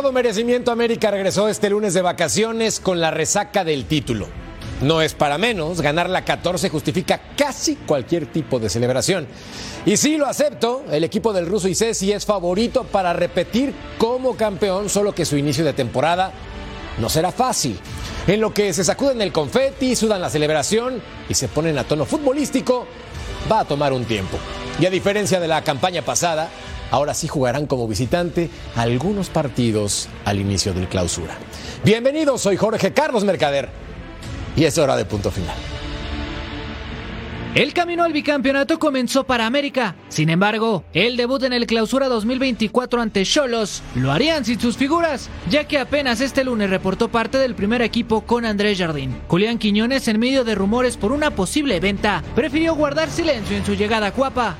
Todo merecimiento, América regresó este lunes de vacaciones con la resaca del título. No es para menos, ganar la 14 justifica casi cualquier tipo de celebración. Y sí lo acepto, el equipo del ruso Isesi es favorito para repetir como campeón, solo que su inicio de temporada no será fácil. En lo que se sacuden el confeti, sudan la celebración y se ponen a tono futbolístico, va a tomar un tiempo. Y a diferencia de la campaña pasada, ahora sí jugarán como visitante algunos partidos al inicio del clausura. Bienvenidos, soy Jorge Carlos Mercader y es hora de punto final. El camino al bicampeonato comenzó para América. Sin embargo, el debut en el Clausura 2024 ante Cholos lo harían sin sus figuras, ya que apenas este lunes reportó parte del primer equipo con Andrés Jardín. Julián Quiñones, en medio de rumores por una posible venta, prefirió guardar silencio en su llegada a Cuapa.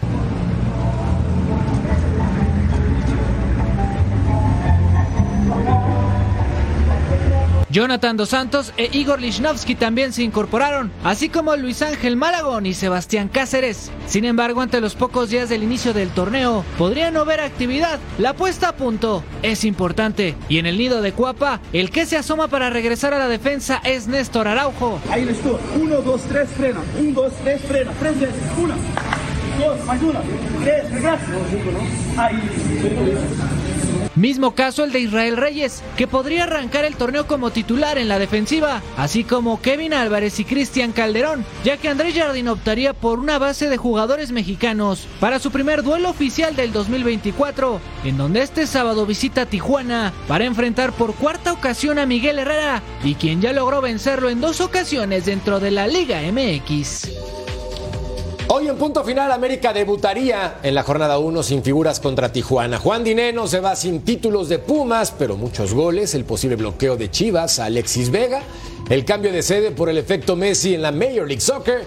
Jonathan Dos Santos e Igor Lichnowsky también se incorporaron, así como Luis Ángel Malagón y Sebastián Cáceres. Sin embargo, ante los pocos días del inicio del torneo, podría no haber actividad. La puesta a punto es importante. Y en el nido de Cuapa, el que se asoma para regresar a la defensa es Néstor Araujo. Ahí listo. Uno, dos, tres, frena. Uno, dos, tres, frena. Tres veces. Una. Dos, más una. Tres, regresa. Ahí. Mismo caso el de Israel Reyes, que podría arrancar el torneo como titular en la defensiva, así como Kevin Álvarez y Cristian Calderón, ya que Andrés Jardín optaría por una base de jugadores mexicanos para su primer duelo oficial del 2024, en donde este sábado visita Tijuana para enfrentar por cuarta ocasión a Miguel Herrera, y quien ya logró vencerlo en dos ocasiones dentro de la Liga MX. Hoy en punto final, América debutaría en la jornada 1 sin figuras contra Tijuana. Juan Dineno se va sin títulos de Pumas, pero muchos goles, el posible bloqueo de Chivas a Alexis Vega, el cambio de sede por el efecto Messi en la Major League Soccer.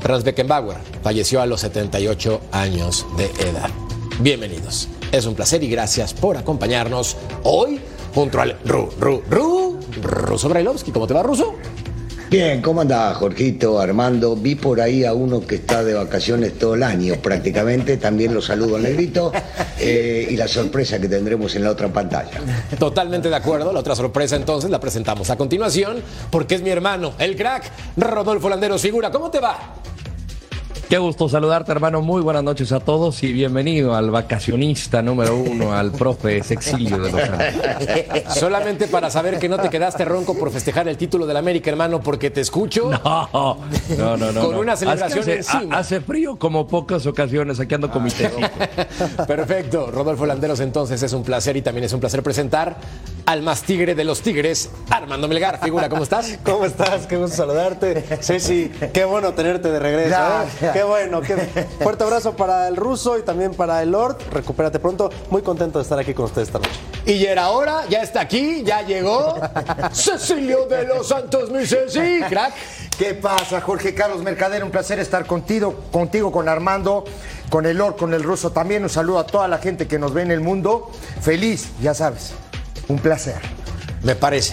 Franz Beckenbauer falleció a los 78 años de edad. Bienvenidos. Es un placer y gracias por acompañarnos hoy junto al Ru, Ru, Ru, Ruso Brailovsky. ¿Cómo te va, Ruso? Bien, ¿cómo andás, Jorgito, Armando? Vi por ahí a uno que está de vacaciones todo el año prácticamente, también lo saludo al negrito, eh, y la sorpresa que tendremos en la otra pantalla. Totalmente de acuerdo, la otra sorpresa entonces la presentamos a continuación, porque es mi hermano, el crack, Rodolfo Landeros Figura. ¿Cómo te va? Qué gusto saludarte, hermano. Muy buenas noches a todos y bienvenido al vacacionista número uno, al profe Sexilio de los Santos. Solamente para saber que no te quedaste ronco por festejar el título del América, hermano, porque te escucho. No, no, no. no con una celebración hace, encima. Hace frío como pocas ocasiones, aquí ando con mi técnico. Perfecto. Rodolfo Landeros, entonces es un placer y también es un placer presentar al más tigre de los tigres, Armando Melgar. Figura, ¿cómo estás? ¿Cómo estás? Qué gusto saludarte. Sí, sí, qué bueno tenerte de regreso. Ya, ¿eh? ya. Qué bueno. Qué... Fuerte abrazo para el ruso y también para el Lord. Recupérate pronto. Muy contento de estar aquí con ustedes esta noche. Y ya era hora, ya está aquí, ya llegó Cecilio de los Santos, mi Ceci, crack. ¿Qué pasa, Jorge Carlos Mercader? Un placer estar contigo, contigo, con Armando, con el Lord, con el ruso también. Un saludo a toda la gente que nos ve en el mundo. Feliz, ya sabes. Un placer. Me parece.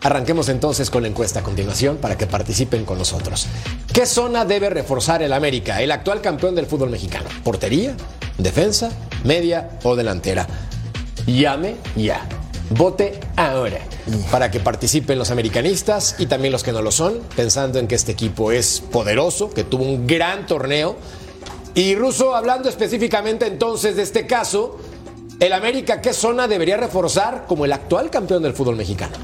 Arranquemos entonces con la encuesta a continuación para que participen con nosotros. ¿Qué zona debe reforzar el América, el actual campeón del fútbol mexicano? ¿Portería? ¿Defensa? ¿Media o delantera? Llame ya. Vote ahora para que participen los americanistas y también los que no lo son, pensando en que este equipo es poderoso, que tuvo un gran torneo. Y Russo, hablando específicamente entonces de este caso, el América, ¿qué zona debería reforzar como el actual campeón del fútbol mexicano?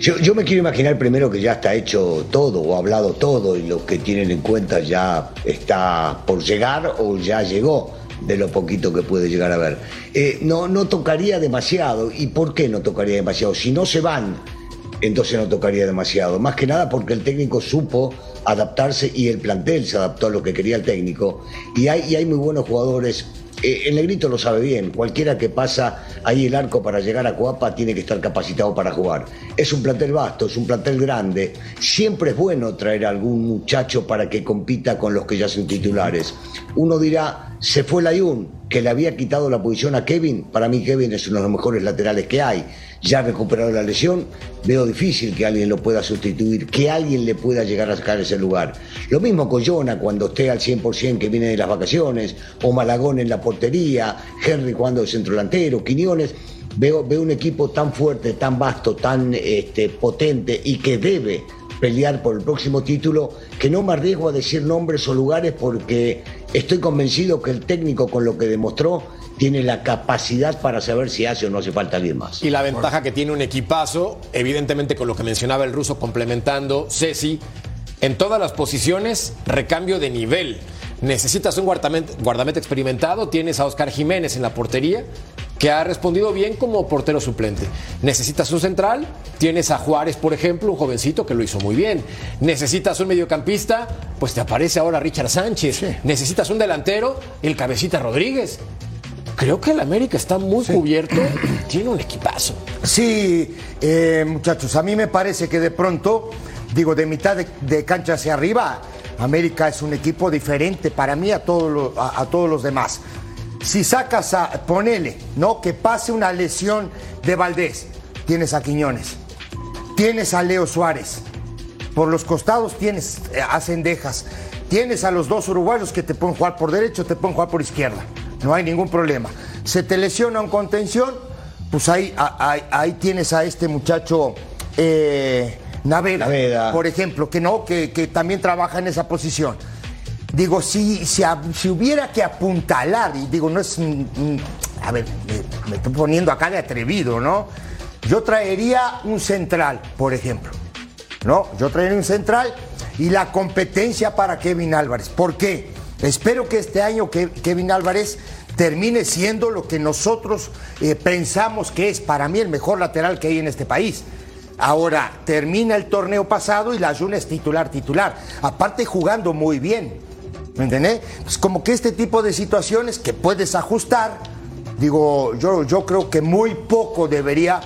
Yo, me quiero imaginar primero que ya está hecho todo o hablado todo y lo que tienen en cuenta ya está por llegar o ya llegó de lo poquito que puede llegar a ver. Eh, no, no tocaría demasiado. ¿Y por qué no tocaría demasiado? Si no se van, entonces no tocaría demasiado. Más que nada porque el técnico supo adaptarse y el plantel se adaptó a lo que quería el técnico. Y hay, y hay muy buenos jugadores. Eh, el negrito lo sabe bien, cualquiera que pasa ahí el arco para llegar a Coapa tiene que estar capacitado para jugar. Es un plantel vasto, es un plantel grande. Siempre es bueno traer a algún muchacho para que compita con los que ya son titulares. Uno dirá, se fue Layún, que le había quitado la posición a Kevin. Para mí Kevin es uno de los mejores laterales que hay. Ya ha recuperado la lesión, veo difícil que alguien lo pueda sustituir, que alguien le pueda llegar a sacar ese lugar. Lo mismo con Jonah cuando esté al 100% que viene de las vacaciones, o Malagón en la portería, Henry jugando de centro delantero, Quiñones. Veo, veo un equipo tan fuerte, tan vasto, tan este, potente y que debe pelear por el próximo título, que no me arriesgo a decir nombres o lugares porque estoy convencido que el técnico con lo que demostró tiene la capacidad para saber si hace o no hace falta alguien más. Y la ventaja que tiene un equipazo, evidentemente con lo que mencionaba el ruso complementando, Ceci, en todas las posiciones, recambio de nivel. Necesitas un guardameta, guardameta experimentado, tienes a Oscar Jiménez en la portería, que ha respondido bien como portero suplente. Necesitas un central, tienes a Juárez, por ejemplo, un jovencito que lo hizo muy bien. Necesitas un mediocampista, pues te aparece ahora Richard Sánchez. Necesitas un delantero, el cabecita Rodríguez. Creo que el América está muy cubierto, tiene un equipazo. Sí, eh, muchachos, a mí me parece que de pronto, digo, de mitad de, de cancha hacia arriba, América es un equipo diferente para mí a, a todos los demás. Si sacas a, ponele, ¿no? Que pase una lesión de Valdés, tienes a Quiñones, tienes a Leo Suárez, por los costados tienes eh, a Cendejas, tienes a los dos uruguayos que te pueden jugar por derecho, te pueden jugar por izquierda, no hay ningún problema. Se te lesiona un contención, pues ahí, ahí tienes a este muchacho eh, Naveda, Naveda. por ejemplo, que no, que, que también trabaja en esa posición. Digo, si, si, si hubiera que apuntalar, y digo, no es. mm, mm, a ver, me, estoy poniendo acá de atrevido, ¿no? Yo traería un central, por ejemplo. ¿No? Yo traería un central y la competencia para Kevin Álvarez. ¿Por qué? Espero que este año Kevin Álvarez termine siendo lo que nosotros eh, pensamos que es para mí el mejor lateral que hay en este país. Ahora, termina el torneo pasado y la Jun es titular, titular. Aparte jugando muy bien. ¿Me entendés? Pues como que este tipo de situaciones que puedes ajustar, digo, yo, yo creo que muy poco debería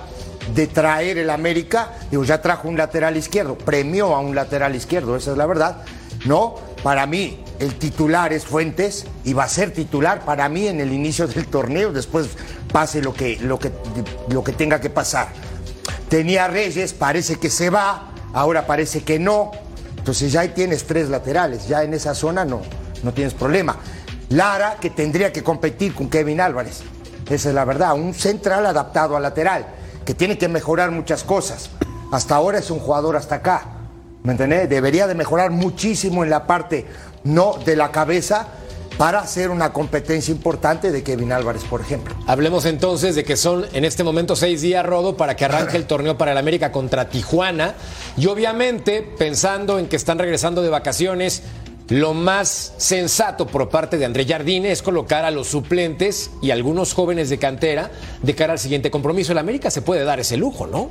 de traer el América. Digo, ya trajo un lateral izquierdo, premió a un lateral izquierdo, esa es la verdad. No, para mí el titular es Fuentes y va a ser titular para mí en el inicio del torneo, después pase lo que, lo que, lo que tenga que pasar. Tenía Reyes, parece que se va, ahora parece que no. Entonces ya ahí tienes tres laterales, ya en esa zona no, no tienes problema. Lara, que tendría que competir con Kevin Álvarez. Esa es la verdad, un central adaptado al lateral, que tiene que mejorar muchas cosas. Hasta ahora es un jugador hasta acá. ¿Me entendés? Debería de mejorar muchísimo en la parte no de la cabeza para hacer una competencia importante de Kevin Álvarez, por ejemplo. Hablemos entonces de que son en este momento seis días, Rodo, para que arranque el torneo para el América contra Tijuana. Y obviamente, pensando en que están regresando de vacaciones, lo más sensato por parte de André Jardine es colocar a los suplentes y algunos jóvenes de cantera de cara al siguiente compromiso. El América se puede dar ese lujo, ¿no?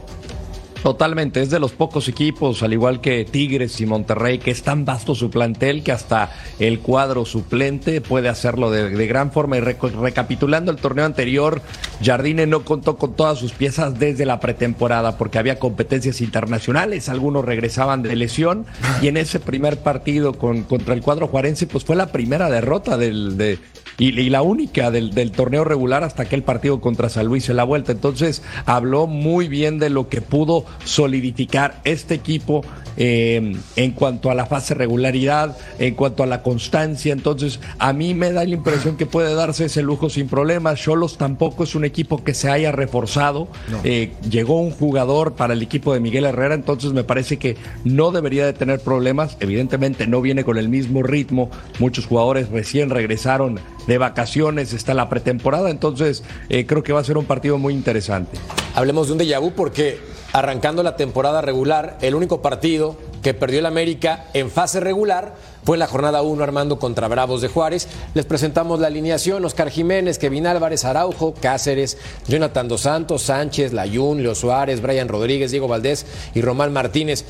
Totalmente, es de los pocos equipos, al igual que Tigres y Monterrey, que es tan vasto su plantel que hasta el cuadro suplente puede hacerlo de, gran forma. Y recapitulando el torneo anterior, Jardine no contó con todas sus piezas desde la pretemporada porque había competencias internacionales, algunos regresaban de lesión y en ese primer partido con, contra el cuadro juarense, pues fue la primera derrota del, de, y, y la única del, del torneo regular hasta aquel partido contra San Luis en la vuelta. Entonces habló muy bien de lo que pudo solidificar este equipo eh, en cuanto a la fase regularidad, en cuanto a la constancia. Entonces a mí me da la impresión que puede darse ese lujo sin problemas. Cholos tampoco es un equipo que se haya reforzado. Eh, llegó un jugador para el equipo de Miguel Herrera, entonces me parece que no debería de tener problemas. Evidentemente no viene con el mismo ritmo. Muchos jugadores recién regresaron de vacaciones, está la pretemporada, entonces eh, creo que va a ser un partido muy interesante. Hablemos de un déjà porque arrancando la temporada regular, el único partido que perdió el América en fase regular fue en la jornada 1 Armando contra Bravos de Juárez. Les presentamos la alineación, Oscar Jiménez, Kevin Álvarez, Araujo, Cáceres, Jonathan Dos Santos, Sánchez, Layún, Leo Suárez, Brian Rodríguez, Diego Valdés y Román Martínez.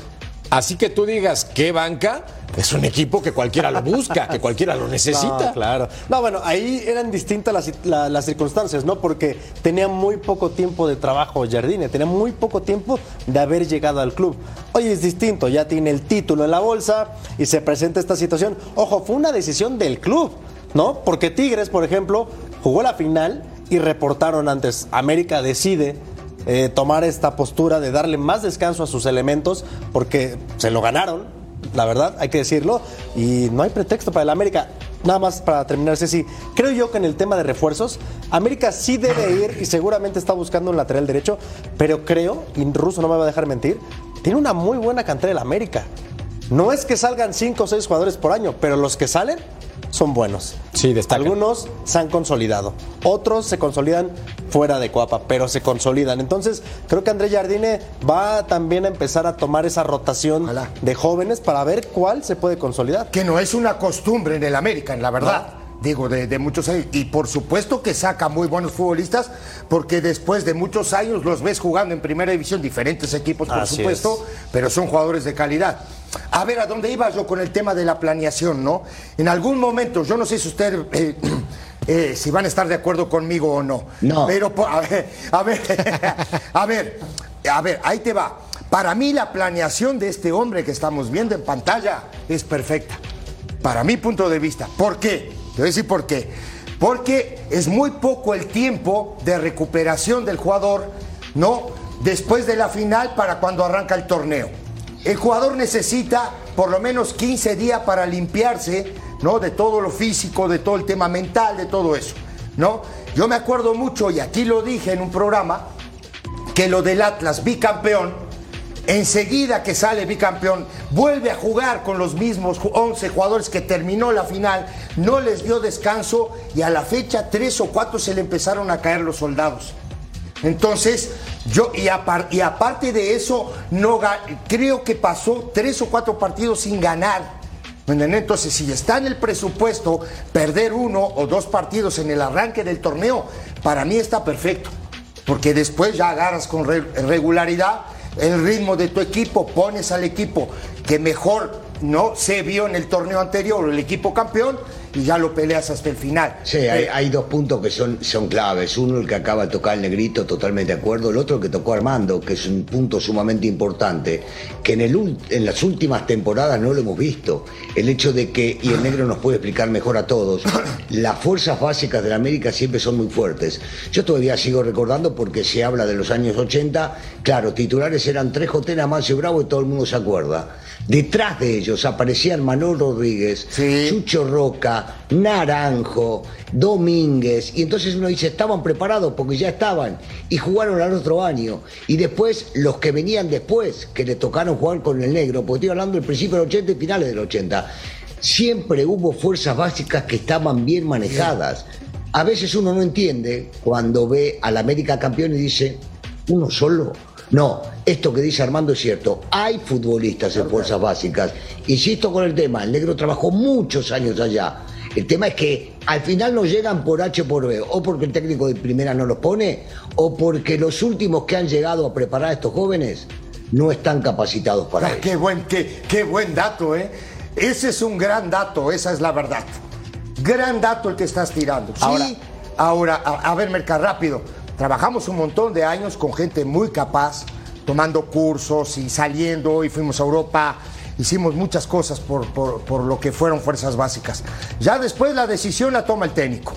Así que tú digas, ¿qué banca? Es un equipo que cualquiera lo busca, que cualquiera lo necesita. No, claro. No, bueno, ahí eran distintas las, la- las circunstancias, ¿no? Porque tenía muy poco tiempo de trabajo Jardine, tenía muy poco tiempo de haber llegado al club. Hoy es distinto, ya tiene el título en la bolsa y se presenta esta situación. Ojo, fue una decisión del club, ¿no? Porque Tigres, por ejemplo, jugó la final y reportaron antes, América decide eh, tomar esta postura de darle más descanso a sus elementos porque se lo ganaron, la verdad, hay que decirlo, y no hay pretexto para el América. nada más para terminar, Ceci, creo yo que en el tema de refuerzos, América sí debe ir y seguramente está buscando un lateral derecho, pero creo, y Russo no me va a dejar mentir, tiene una muy buena cantera el América. No es que salgan 5 o 6 jugadores por año, pero los que salen son buenos. Sí, destacan. Algunos se han consolidado, otros se consolidan fuera de Coapa, pero se consolidan. Entonces, creo que André Jardine va también a empezar a tomar esa rotación Ojalá. de jóvenes para ver cuál se puede consolidar. que no es una costumbre en el América, en la verdad. Digo, de, de muchos años. Y por supuesto que saca muy buenos futbolistas, porque después de muchos años los ves jugando en primera división, diferentes equipos, por Así supuesto, pero son jugadores de calidad. A ver, ¿a dónde iba yo con el tema de la planeación, no? En algún momento, yo no sé si usted. eh, eh, si van a estar de acuerdo conmigo o no. No. Pero, a ver, a ver, a ver, a ver, ahí te va. Para mí la planeación de este hombre que estamos viendo en pantalla es perfecta. Para mi punto de vista. ¿Por qué? Te voy a decir por qué. Porque es muy poco el tiempo de recuperación del jugador, ¿no? Después de la final para cuando arranca el torneo. El jugador necesita por lo menos 15 días para limpiarse, ¿no? De todo lo físico, de todo el tema mental, de todo eso, ¿no? Yo me acuerdo mucho, y aquí lo dije en un programa, que lo del Atlas bicampeón, enseguida que sale bicampeón, vuelve a jugar con los mismos ju- 11 jugadores que terminó la final, no les dio descanso y a la fecha tres o cuatro se le empezaron a caer los soldados. Entonces, yo, y, y aparte de eso, no creo que pasó tres o cuatro partidos sin ganar. Entonces, si está en el presupuesto perder uno o dos partidos en el arranque del torneo, para mí está perfecto. Porque después ya agarras con re- regularidad el ritmo de tu equipo, pones al equipo que mejor no se vio en el torneo anterior, el equipo campeón, y ya lo peleas hasta el final. Sí, hay, hay dos puntos que son, son claves. Uno, el que acaba de tocar el negrito, totalmente de acuerdo. El otro, el que tocó Armando, que es un punto sumamente importante, que en, el, en las últimas temporadas no lo hemos visto. El hecho de que, y el negro nos puede explicar mejor a todos, las fuerzas básicas de la América siempre son muy fuertes. Yo todavía sigo recordando porque se habla de los años 80, claro, titulares eran tres Jotena, Mancio Bravo y todo el mundo se acuerda. Detrás de ellos aparecían Manuel Rodríguez, Sí. Chucho Roca, Naranjo, Domínguez, y entonces uno dice, estaban preparados porque ya estaban, y jugaron al otro año. Y después los que venían después, que le tocaron jugar con el negro, porque estoy hablando del principio del 80 y finales del 80, siempre hubo fuerzas básicas que estaban bien manejadas. A veces uno no entiende cuando ve al América campeón y dice, uno solo. No, esto que dice Armando es cierto. Hay futbolistas en fuerzas básicas. Insisto con el tema, el negro trabajó muchos años allá. El tema es que al final no llegan por H o por B, o porque el técnico de primera no los pone, o porque los últimos que han llegado a preparar a estos jóvenes no están capacitados para Ah, ello. qué, buen, qué, qué buen dato, ¿eh? Ese es un gran dato, esa es la verdad. Gran dato el que estás tirando. Sí, Ahora- ahora, a, a ver, Merca, rápido. Trabajamos un montón de años con gente muy capaz, tomando cursos y saliendo, y fuimos a Europa. Hicimos muchas cosas por, por- por lo que fueron fuerzas básicas. Ya después la decisión la toma el técnico,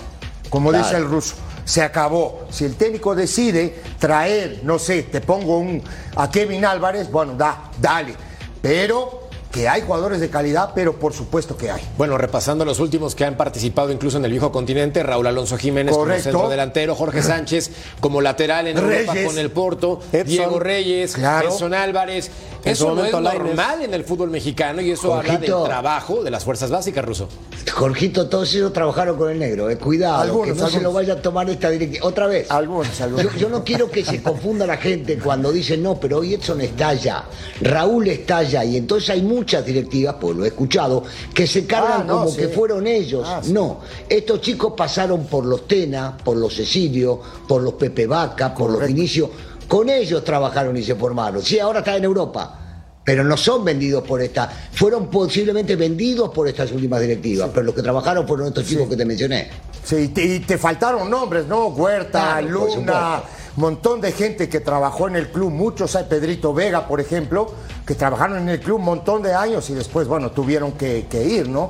como dice el ruso. Se acabó. Si el técnico decide traer, no sé, te pongo un a Kevin Álvarez, bueno, da, dale. Pero que hay jugadores de calidad, pero por supuesto que hay. Bueno, repasando los últimos que han participado incluso en el viejo continente, Raúl Alonso Jiménez Correcto. como centro delantero, Jorge Sánchez como lateral en Europa Reyes. con el Porto, Edson. Diego Reyes, Claro. Edson Álvarez. En su Eso no es Lainez. normal en el fútbol mexicano y eso habla del trabajo de las fuerzas básicas, Ruso. Jorgito, todos ellos trabajaron con el negro. eh. Cuidado, Algunos, que no se lo vaya a tomar esta directiva. Otra vez. Algunos, algunos. Yo, yo no quiero que se confunda la gente cuando dicen, no, pero hoy Edson está allá, Raúl está allá, y entonces hay muchas directivas, pues lo he escuchado, que se cargan Ah, no, como sí. que fueron ellos. Ah, sí. No, estos chicos pasaron por los Tena, por los Cecilio, por los Pepe Vaca, por los. Vinicio. Con ellos trabajaron y se formaron. Sí, ahora está en Europa. Pero no son vendidos por esta, fueron posiblemente vendidos por estas últimas directivas, pero los que trabajaron fueron estos chicos que te mencioné. Sí, y te, y te faltaron nombres, ¿no? Huerta, Claro, Luna. Montón de gente que trabajó en el club, muchos, hay Pedrito Vega, por ejemplo, que trabajaron en el club un montón de años y después, bueno, tuvieron que, que ir, ¿no?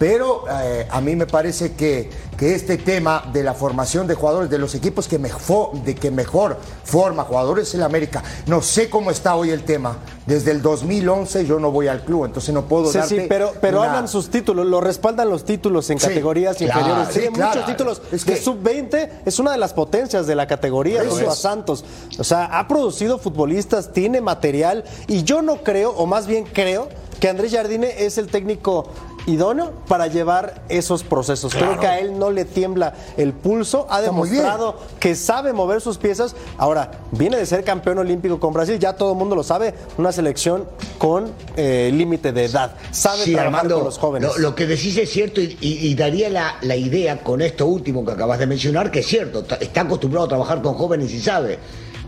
Pero eh, a mí me parece que, que este tema de la formación de jugadores, de los equipos que, mejor, de que mejor forma jugadores en América, no sé cómo está hoy el tema. Desde el 2011 yo no voy al club, entonces no puedo Sí, darte sí, pero, pero una- hablan sus títulos, lo respaldan los títulos en Sí, categorías claro, inferiores. sí, Tiene claro. muchos títulos. Es que- sub-20 es una de las potencias de la categoría Eso a es. Santos. O sea, ha producido futbolistas, tiene material y yo no creo, o más bien creo, que Andrés Jardine es el técnico idóneo para llevar esos procesos. Creo que a él no le tiembla el pulso, ha Está demostrado que sabe mover sus piezas. Ahora, viene de ser campeón olímpico con Brasil, ya todo el mundo lo sabe, una selección con eh, límite de edad. Sabe Sí, trabajar Armando, con los jóvenes. Lo, lo que decís es cierto y, y- y daría la, la idea con esto último que acabas de mencionar, que es cierto, está acostumbrado a trabajar con jóvenes y sabe.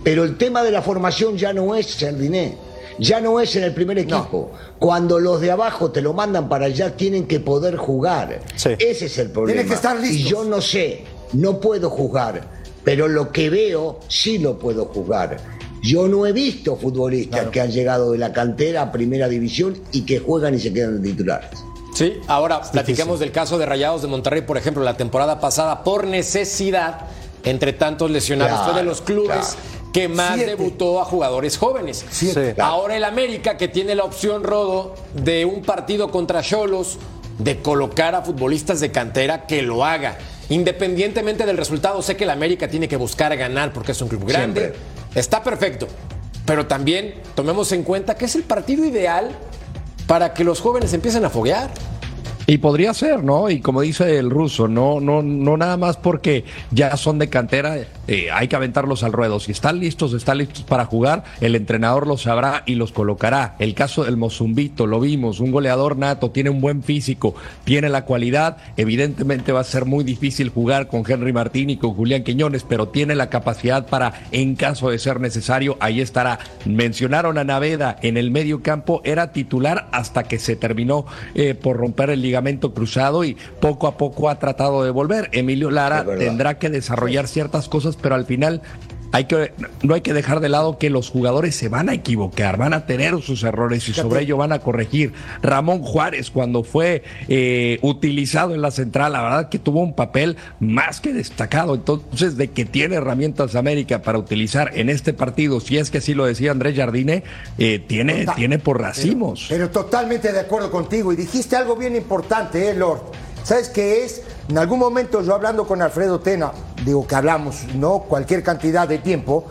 Pero el tema de la formación ya no es Jardiné, ya no es en el primer equipo. Cuando los de abajo te lo mandan para allá, tienen que poder jugar. Sí. Ese es el problema. Tienen que estar listos. Y yo no sé, no puedo jugar, pero lo que veo sí lo puedo jugar. Yo no he visto futbolistas que han llegado de la cantera a primera división y que juegan y se quedan titulares. Sí, ahora platiquemos del caso de Rayados de Monterrey, por ejemplo, la temporada pasada, por necesidad, entre tantos lesionados, Claro, fue de los clubes claro. Que más Siete. debutó a jugadores jóvenes. Siete. Ahora el América, que tiene la opción, Rodo, de un partido contra Cholos, de colocar a futbolistas de cantera que lo haga. Independientemente del resultado, sé que el América tiene que buscar ganar porque es un club grande. Siempre. Está perfecto. Pero también tomemos en cuenta que es el partido ideal para que los jóvenes empiecen a foguear. Y podría ser, ¿no? Y como dice el ruso, no, no, no nada más porque ya son de cantera, eh, hay que aventarlos al ruedo. Si están listos, están listos para jugar, el entrenador los sabrá y los colocará. El caso del Mozumbito, lo vimos, un goleador nato, tiene un buen físico, tiene la cualidad. Evidentemente va a ser muy difícil jugar con Henry Martín y con Julián Quiñones, pero tiene la capacidad para, en caso de ser necesario, ahí estará. Mencionaron a Naveda en el medio campo, era titular hasta que se terminó eh, por romper el ligamento cruzado y poco a poco ha tratado de volver. Emilio Lara tendrá que desarrollar ciertas cosas, pero al final hay que, no hay que dejar de lado que los jugadores se van a equivocar, van a tener sus errores y sobre ello van a corregir. Ramón Juárez, cuando fue eh, utilizado en la central, la verdad que tuvo un papel más que destacado. Entonces, de que tiene herramientas América para utilizar en este partido, si es que así lo decía Andrés Jardine, eh, tiene, Total. tiene por racimos. Pero totalmente de acuerdo contigo. Y dijiste algo bien importante, ¿eh, Lord? ¿Sabes qué es? En algún momento yo hablando con Alfredo Tena, digo que hablamos, no cualquier cantidad de tiempo,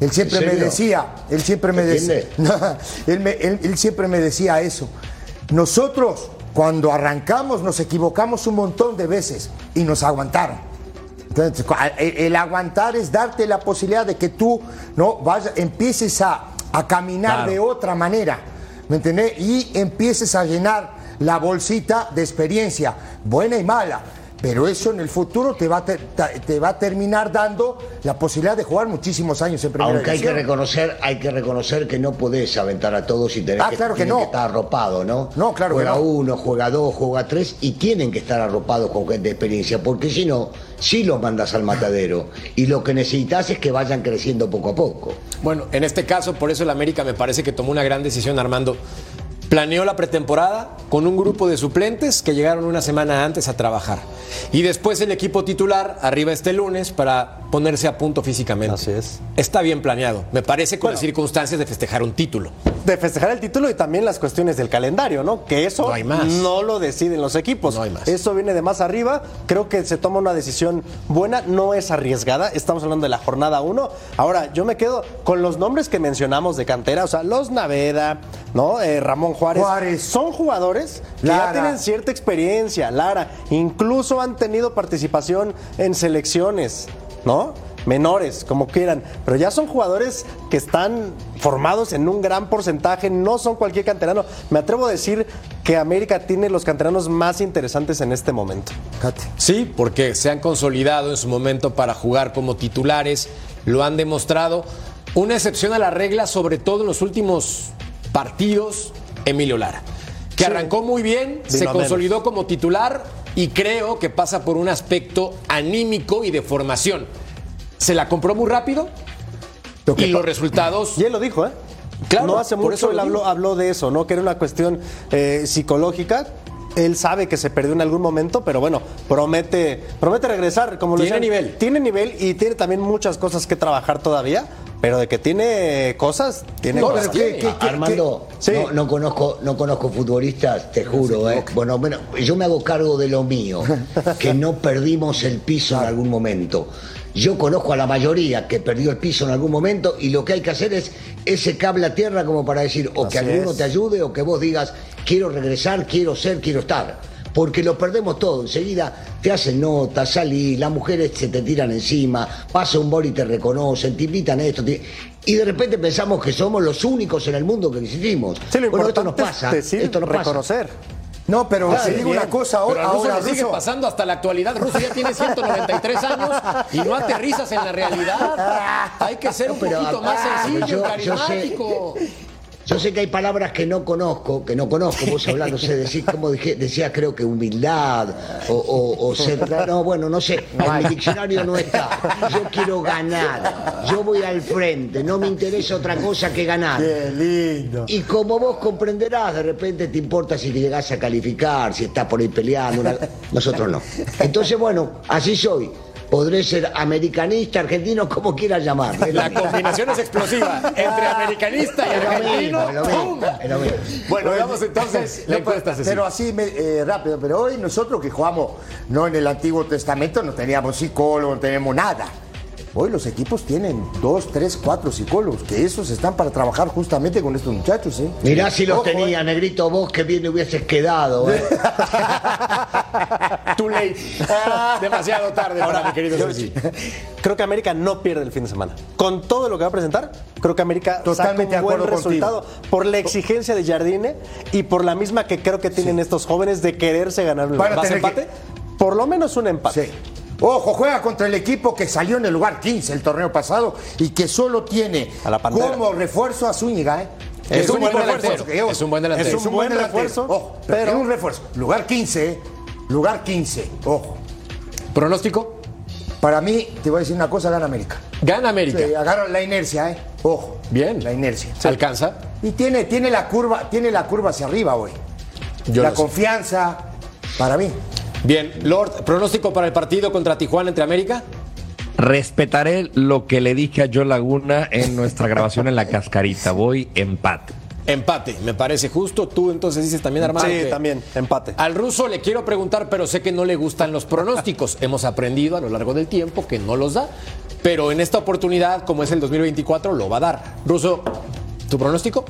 él siempre ¿En me decía, él siempre me ¿Se decía, él, me- él- él siempre me decía eso. Nosotros, cuando arrancamos, nos equivocamos un montón de veces y nos aguantaron. Entonces, cu- el, aguantar es darte la posibilidad de que tú no vayas, empieces a, a caminar Claro. de otra manera, ¿me entendés? Y empieces a llenar la bolsita de experiencia, buena y mala. Pero eso en el futuro te va, a te va a terminar dando la posibilidad de jugar muchísimos años en primera Aunque hay que división. reconocer, hay que reconocer que no podés aventar a todos y tenés Ah, que, claro que no. que estar arropado, ¿no? No, claro que juega no. uno, juega dos, juega tres y tienen que estar arropados con gente de experiencia, porque si no, sí los mandas al matadero. Y lo que necesitas es que vayan creciendo poco a poco. Bueno, en este caso, por eso el América me parece que tomó una gran decisión, Armando. Planeó la pretemporada con un grupo de suplentes que llegaron una semana antes a trabajar. Y después el equipo titular arriba este lunes para ponerse a punto físicamente. Así es. Está bien planeado. Me parece con Bueno. las circunstancias de festejar un título. de festejar el título y también las cuestiones del calendario, ¿no? Que eso No hay más. no lo deciden los equipos. No hay más. Eso viene de más arriba. Creo que se toma una decisión buena, no es arriesgada. Estamos hablando de la jornada 1. Ahora, yo me quedo con los nombres que mencionamos de cantera, o sea, los Naveda, ¿no? Eh, Ramón Juárez. Juárez. Son jugadores que Lara. ya tienen cierta experiencia, Lara. Incluso han tenido participación en selecciones, ¿no? Menores, como quieran. Pero ya son jugadores que están formados en un gran porcentaje, no son cualquier canterano. Me atrevo a decir que América tiene los canteranos más interesantes en este momento. Sí, porque se han consolidado en su momento para jugar como titulares, lo han demostrado. Una excepción a la regla, sobre todo en los últimos partidos, Emilio Lara, que arrancó muy bien, se consolidó como titular y creo que pasa por un aspecto anímico y de formación. Se la compró muy rápido Lo que y los resultados Y él lo dijo, ¿eh? Claro, no hace por mucho eso él habló, habló de eso, ¿no? Que era una cuestión eh, psicológica. Él sabe que se perdió en algún momento, pero bueno, promete, promete regresar. Como lo Tiene decían, nivel. Tiene nivel y tiene también muchas cosas que trabajar todavía, pero de que tiene cosas, tiene No, cosas. pero que- que- que- Armando, Sí. no, no conozco, no conozco futbolistas, te juro, eh. Bueno, bueno, yo me hago cargo de lo mío, que no perdimos el piso en algún momento. Yo conozco a la mayoría que perdió el piso en algún momento y lo que hay que hacer es ese cable a tierra como para decir o que alguno es. te ayude o que vos digas quiero regresar, quiero ser, quiero estar. Porque lo perdemos todo. Enseguida te hacen notas, salís, las mujeres se te tiran encima, pasa un boli y te reconocen, te invitan a esto. te- Y de repente pensamos que somos los únicos en el mundo que existimos. Sí, lo bueno, esto nos pasa. es decir, esto nos pasa. No, pero Claro, te digo bien. una cosa Pero ahora. ruso ahora, le sigue Ruso. pasando hasta la actualidad. Ruso ya tiene 193 años y no aterrizas en la realidad. Hay que ser un Pero, poquito más ah, sencillo, yo- yo sé- carismático. Yo sé que hay palabras que no conozco, que no conozco, vos hablando, no sé, decís, como dije, decía, creo que humildad, o, o, o ser, no, bueno, no sé, en mi diccionario no está. Yo quiero ganar, yo voy al frente, no me interesa otra cosa que ganar. Qué lindo. Y como vos comprenderás, de repente te importa si te llegás a calificar, si estás por ahí peleando. Nosotros no. Entonces, bueno, así soy. Podré ser americanista, argentino, como quieras llamar. La combinación es explosiva entre americanista y argentino. mismo, es lo mismo, ¡pum! es lo mismo. Bueno, veamos entonces la encuesta, pero así me- eh, rápido, pero hoy nosotros que jugamos no en el Antiguo Testamento no teníamos psicólogo, no tenemos nada. Hoy los equipos tienen dos, tres, cuatro psicólogos, que esos están para trabajar justamente con estos muchachos, ¿eh? Mirá si los Ojo, tenía, negrito, vos que bien hubieses quedado. ¿eh? Too late. Demasiado tarde para mi querido Ceci. Creo que América no pierde el fin de semana. Con todo lo que va a presentar, creo que América Totalmente saca un buen resultado por la exigencia de Jardine y por la misma que creo que tienen estos jóvenes de quererse ganar. Van a ¿Vas tener que- empate? Por lo menos un empate. Sí. Ojo, juega contra el equipo que salió en el lugar 15 el torneo pasado y que solo tiene A la Pantera. como refuerzo a Zúñiga, ¿eh? Es un buen refuerzo es un buen delantero. Es un buen refuerzo. Ojo, pero, un refuerzo. Lugar 15, ¿eh? Lugar 15. Ojo. ¿Pronóstico? Para mí, te voy a decir una cosa, gana América. Gana América. Sí, agarra la inercia, ¿eh? Ojo. Bien. La inercia. ¿Se alcanza? Y tiene, tiene la curva, tiene la curva hacia arriba hoy. Yo la sé. confianza, para mí. Bien, Lord, ¿pronóstico para el partido contra Tijuana entre América? Respetaré lo que le dije a Joe Laguna en nuestra grabación en la cascarita. Voy empate. Empate, me parece justo. Tú entonces dices también, Armando. Sí, que- también, empate. Al ruso le quiero preguntar, pero sé que no le gustan los pronósticos. Hemos aprendido a lo largo del tiempo que no los da. Pero en esta oportunidad, como es el 2024, lo va a dar. Ruso, ¿tu pronóstico?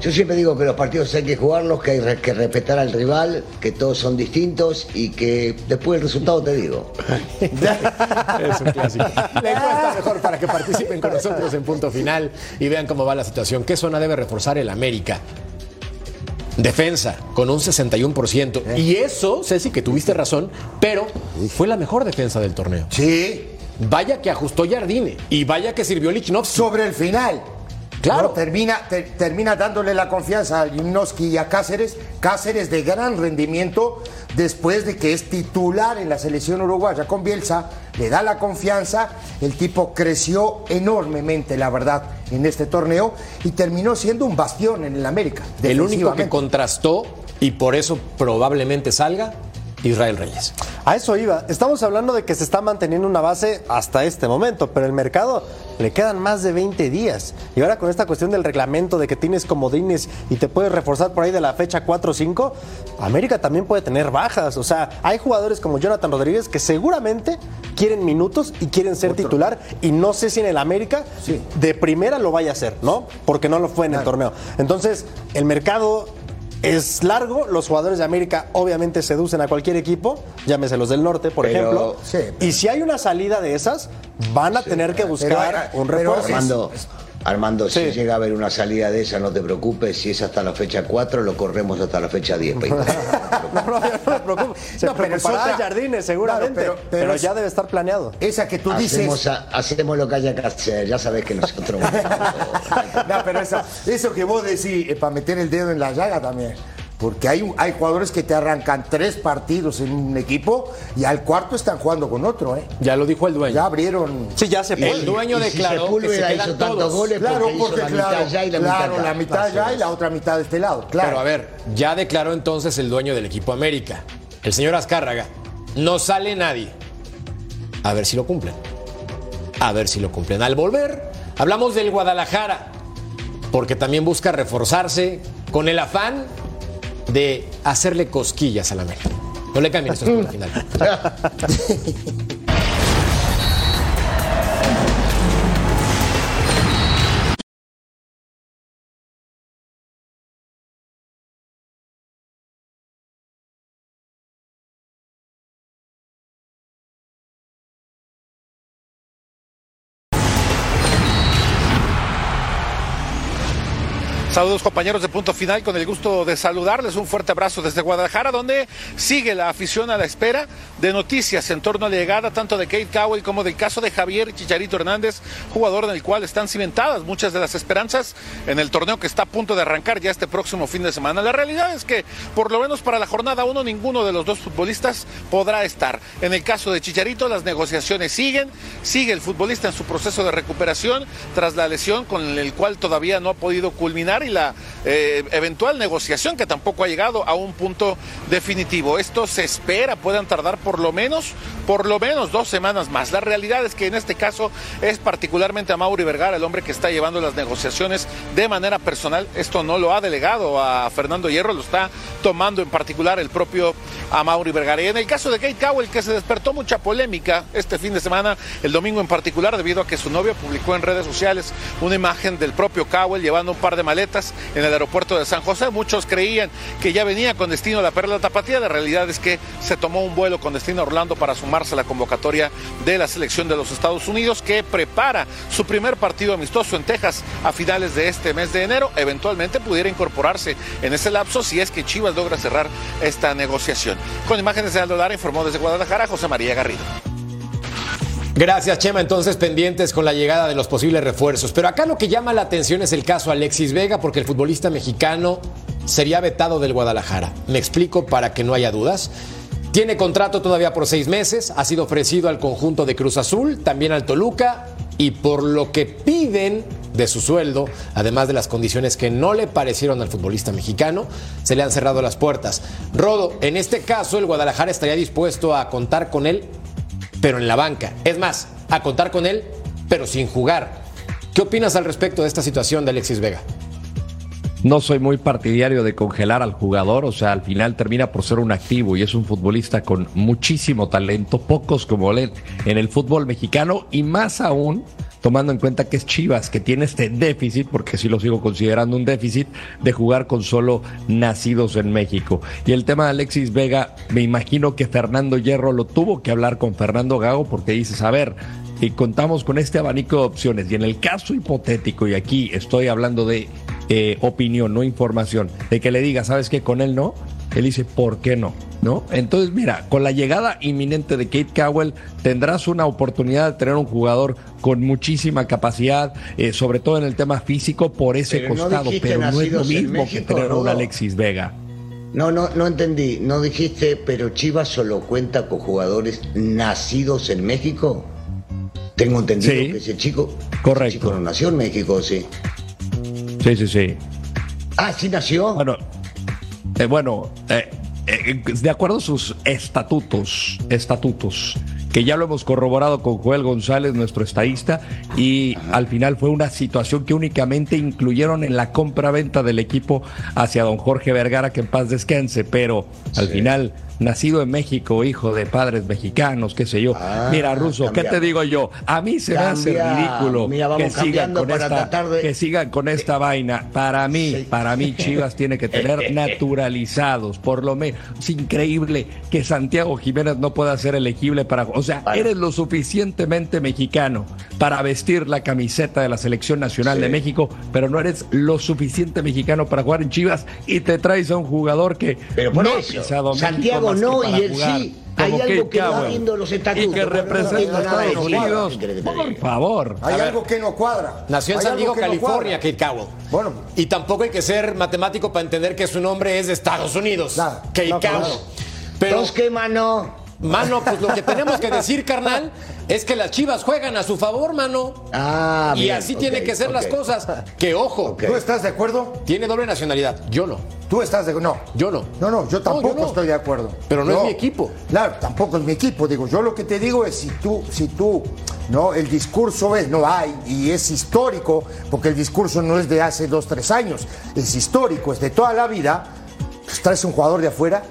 Yo siempre digo que los partidos hay que jugarlos, que hay que respetar al rival, que todos son distintos y que después el resultado te digo. Es un clásico. La encuesta mejor para que participen con nosotros en punto final y vean cómo va la situación. ¿Qué zona debe reforzar el América? Defensa, con un 61%. Y eso, Ceci, que tuviste razón, pero fue la mejor defensa del torneo. Sí. Vaya que ajustó Jardine y vaya que sirvió Lichnowsky. Sobre el final. Claro. ¿no? Termina, te- termina dándole la confianza a Limnoski y a Cáceres. Cáceres de gran rendimiento después de que es titular en la selección uruguaya con Bielsa. Le da la confianza. El tipo creció enormemente, la verdad, en este torneo y terminó siendo un bastión en el América. El único que contrastó y por eso probablemente salga, Israel Reyes. A eso iba. Estamos hablando de que se está manteniendo una base hasta este momento, pero el mercado le quedan más de 20 días. Y ahora con esta cuestión del reglamento de que tienes comodines y te puedes reforzar por ahí de la fecha 4 o 5, América también puede tener bajas. O sea, hay jugadores como Jonathan Rodríguez que seguramente quieren minutos y quieren ser titular y no sé si en el América Sí. de primera lo vaya a hacer, ¿no? Porque no lo fue en el torneo. Entonces, el mercado es largo, los jugadores de América obviamente seducen a cualquier equipo, llámese los del norte, por Pero- ejemplo. sí. Y si hay una salida de esas, van a tener que buscar Pero, un pero- refuerzo. Armando, Sí. si llega a haber una salida de esa, no te preocupes. Si es hasta la fecha 4, lo corremos hasta la fecha 10. Peito. No, no, no me preocupo. Se No, pero es otra- Jardines seguramente, Claro, pero, pero- pero es- ya debe estar planeado. Esa que tú dices. Hacemos, a- hacemos lo que haya que hacer. Ya sabes que nosotros. No, pero eso, eso que vos decís, para meter el dedo en la llaga también. Porque hay, hay jugadores que te arrancan tres partidos en un equipo y al cuarto están jugando con otro, ¿eh? Ya lo dijo el dueño. Ya abrieron. Sí, ya se El puede. dueño Y si declaró que se quedan hizo tantos todos. goles Claro, porque, hizo porque la claro, mitad allá y la claro, mitad la mitad allá y la otra mitad de este lado. Claro. Pero a ver, ya declaró entonces el dueño del equipo América, el señor Azcárraga. No sale nadie. A ver si lo cumplen. A ver si lo cumplen. Al volver, hablamos del Guadalajara, porque también busca reforzarse con el afán de hacerle cosquillas a la América. No le cambien esto es por la final. Compañeros de Punto Final, con el gusto de saludarles. Un fuerte abrazo desde Guadalajara, donde sigue la afición a la espera de noticias en torno a la llegada tanto de Kate Cowell como del caso de Javier Chicharito Hernández, jugador en el cual están cimentadas muchas de las esperanzas en el torneo que está a punto de arrancar ya este próximo fin de semana. La realidad es que, por lo menos para la jornada 1, ninguno de los dos futbolistas podrá estar. En el caso de Chicharito, las negociaciones siguen, sigue el futbolista en su proceso de recuperación tras la lesión con el cual todavía no ha podido culminar y la eh, eventual negociación que tampoco ha llegado a un punto definitivo. Esto se espera puedan tardar por lo menos, por lo menos dos semanas más. La realidad es que en este caso es particularmente a Mauri Vergara, el hombre que está llevando las negociaciones de manera personal. Esto no lo ha delegado a Fernando Hierro, lo está tomando en particular el propio a Mauri Vergara. Y en el caso de Kate Cowell, que se despertó mucha polémica este fin de semana, el domingo en particular, debido a que su novia publicó en redes sociales una imagen del propio Cowell llevando un par de maletas en el aeropuerto de San José. Muchos creían que ya venía con destino a la Perla Tapatía. La realidad es que se tomó un vuelo con destino a Orlando para sumarse a la convocatoria de la selección de los Estados Unidos, que prepara su primer partido amistoso en Texas a finales de este mes de enero. Eventualmente pudiera incorporarse en ese lapso si es que Chivas logra cerrar esta negociación. Con imágenes de Aldo Lara informó desde Guadalajara José María Garrido. Gracias, Chema. Entonces, pendientes con la llegada de los posibles refuerzos. Pero acá lo que llama la atención es el caso Alexis Vega, porque el futbolista mexicano sería vetado del Guadalajara. Me explico para que no haya dudas. Tiene contrato todavía por seis meses, ha sido ofrecido al conjunto de Cruz Azul, también al Toluca, y por lo que piden de su sueldo, además de las condiciones que no le parecieron al futbolista mexicano, se le han cerrado las puertas. Rodo, en este caso el Guadalajara estaría dispuesto a contar con él pero en la banca. Es más, a contar con él, pero sin jugar. ¿Qué opinas al respecto de esta situación de Alexis Vega? No soy muy partidario de congelar al jugador, o sea, al final termina por ser un activo y es un futbolista con muchísimo talento, pocos como él en el fútbol mexicano y más aún tomando en cuenta que es Chivas, que tiene este déficit, porque sí lo sigo considerando un déficit, de jugar con solo nacidos en México. Y el tema de Alexis Vega, me imagino que Fernando Hierro lo tuvo que hablar con Fernando Gago porque dices, a ver, y contamos con este abanico de opciones. Y en el caso hipotético, y aquí estoy hablando de eh, opinión, no información, de que le diga, ¿sabes qué? Con él no. Él dice, ¿por qué no? ¿No? Entonces, mira, con la llegada inminente de Kate Cowell, tendrás una oportunidad de tener un jugador con muchísima capacidad, eh, sobre todo en el tema físico, por ese Pero costado, pero no es lo mismo que tener a un. Alexis Vega. No, no, no entendí. No dijiste, pero Chivas solo cuenta con jugadores nacidos en México. Tengo entendido Sí. que ese chico, Correcto. ese chico no nació en México, sí. Sí, sí, sí. Ah, sí nació. Bueno, eh, bueno, eh, eh, de acuerdo a sus estatutos, estatutos, que ya lo hemos corroborado con Joel González, nuestro estadista, y al final fue una situación que únicamente incluyeron en la compra-venta del equipo hacia don Jorge Vergara, que en paz descanse, pero al Sí. final nacido en México, hijo de padres mexicanos, qué sé yo. Ah, Mira, Ruso, ¿qué te digo yo? A mí se me hace ridículo Mira, que sigan con esta, de- que sigan con esta vaina. Para mí, Sí. para mí, Chivas tiene que tener naturalizados, por lo menos. Es increíble que Santiago Jiménez no pueda ser elegible para. O sea, eres lo suficientemente mexicano para vestir la camiseta de la Selección Nacional Sí. de México, pero no eres lo suficiente mexicano para jugar en Chivas y te traes a un jugador que Pero por no ha eso, pisado Santiago que no para y él jugar, sí. como Hay Kate algo que no Cowell, viendo los estatutos. Y que no representa de Estados. Unidos. ¿Qué querés que Por favor. Hay ver. algo que no cuadra. Nació en San algo Diego, que no California. Kate Cowell. Bueno. Y tampoco hay que ser matemático para entender que su nombre es de Estados Unidos. Nada. Kate No, Cowell. claro. Pero, ¿qué mano? Mano, pues lo que tenemos que decir, carnal, es que las chivas juegan a su favor, mano. Ah, y bien, así ok, tienen que ser las cosas. Que ojo. ¿Tú estás de acuerdo? tiene doble nacionalidad. Yo no. Tú estás de No. Yo no. No, no, yo tampoco yo no. estoy de acuerdo. Pero no es mi equipo. Claro, tampoco es mi equipo. Digo, yo lo que te digo es si tú, si tú, no, el discurso es, no hay, y es histórico, porque el discurso no es de hace dos, tres años, es histórico, es de toda la vida, pues traes un jugador de afuera,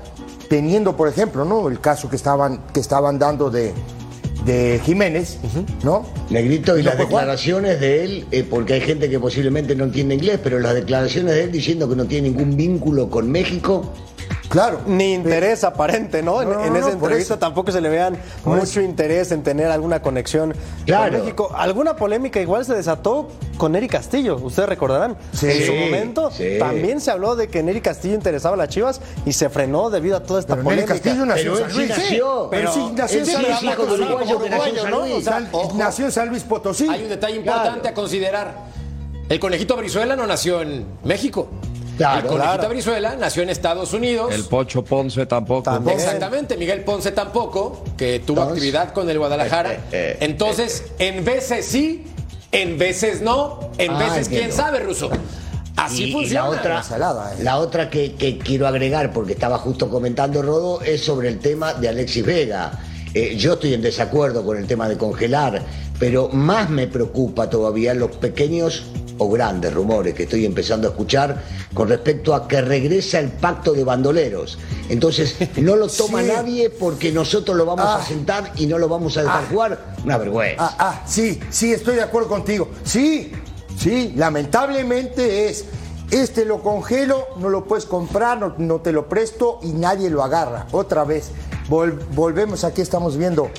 teniendo, por ejemplo, ¿no? El caso que estaban, que estaban dando de, de Jiménez, ¿no? Negrito, y No las jugar. declaraciones de él, eh, porque hay gente que posiblemente no entiende inglés, pero las declaraciones de él diciendo que no tiene ningún vínculo con México, Claro. Ni interés aparente, ¿no? En, No, en no, esa no, entrevista tampoco se le vean Por mucho interés en tener alguna conexión Claro. con México. Alguna polémica igual se desató con Neri Castillo, ustedes recordarán. Sí, en su momento sí. también se habló de que Neri Castillo interesaba a las Chivas y se frenó debido a toda esta Pero polémica. Castillo nació Pero en San sí Luis. nació. Pero sí nació en sí San Luis. Nació en San Luis Potosí. Hay un detalle importante a considerar. El conejito Brizuela no nació en México. Claro, el conejito claro. Brizuela nació en Estados Unidos. El Pocho Ponce tampoco. También. Exactamente, Miguel Ponce tampoco, que tuvo Entonces, actividad con el Guadalajara. eh, eh, Entonces, en veces sí, en veces no, en Ah, veces quién sabe, Ruso. Así y, y funciona. la otra, ensalada, eh. la otra que, que quiero agregar, porque estaba justo comentando Rodo, es sobre el tema de Alexis Vega. Eh, yo estoy en desacuerdo con el tema de congelar, pero más me preocupa todavía los pequeños o grandes rumores que estoy empezando a escuchar con respecto a que regresa el pacto de bandoleros. Entonces, no lo toma Sí. nadie porque nosotros lo vamos Ah. a sentar y no lo vamos a dejar Ah. jugar. Una vergüenza. Ah, ah, sí, sí, estoy de acuerdo contigo. Sí, sí, lamentablemente es, este lo congelo, no lo puedes comprar, no, no te lo presto y nadie lo agarra. Otra vez, Vol- volvemos, aquí estamos viendo,